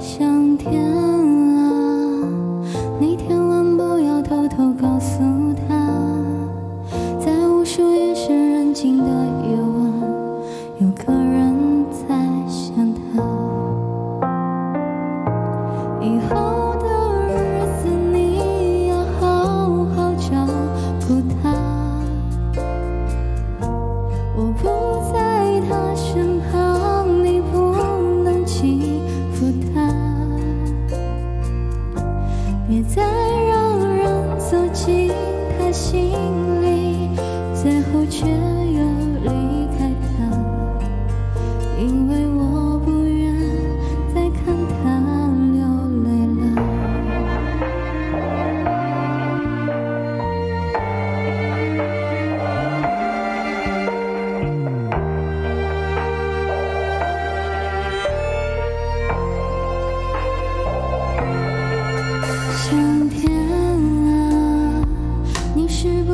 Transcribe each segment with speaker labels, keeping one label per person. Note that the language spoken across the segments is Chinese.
Speaker 1: 上天啊，你千万不要偷偷告诉他，在无数夜深人静的夜晚，有个人在想他。以后的日子你要好好照顾他，心里，最后却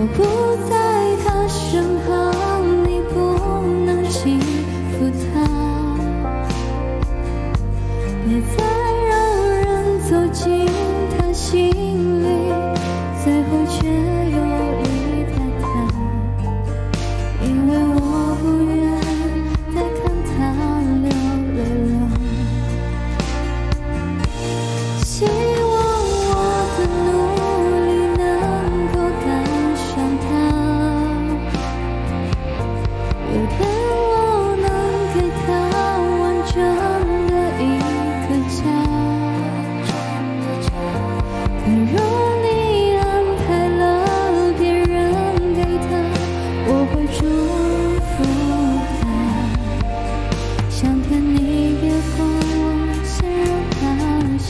Speaker 1: 我不在他身旁，你不能欺负他，别再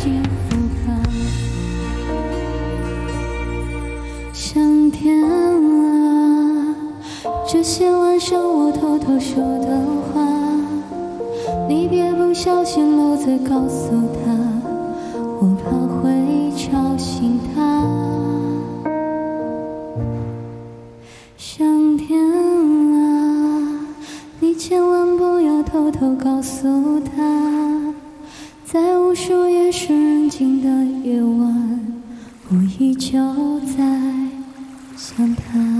Speaker 1: 他幸福吧。上天啊，这些晚上我偷偷说的话，你别不小心漏嘴告诉他，我怕会吵醒他。上天啊，你千万不要偷偷告诉他，就夜深人静的夜晚，我依旧在想他。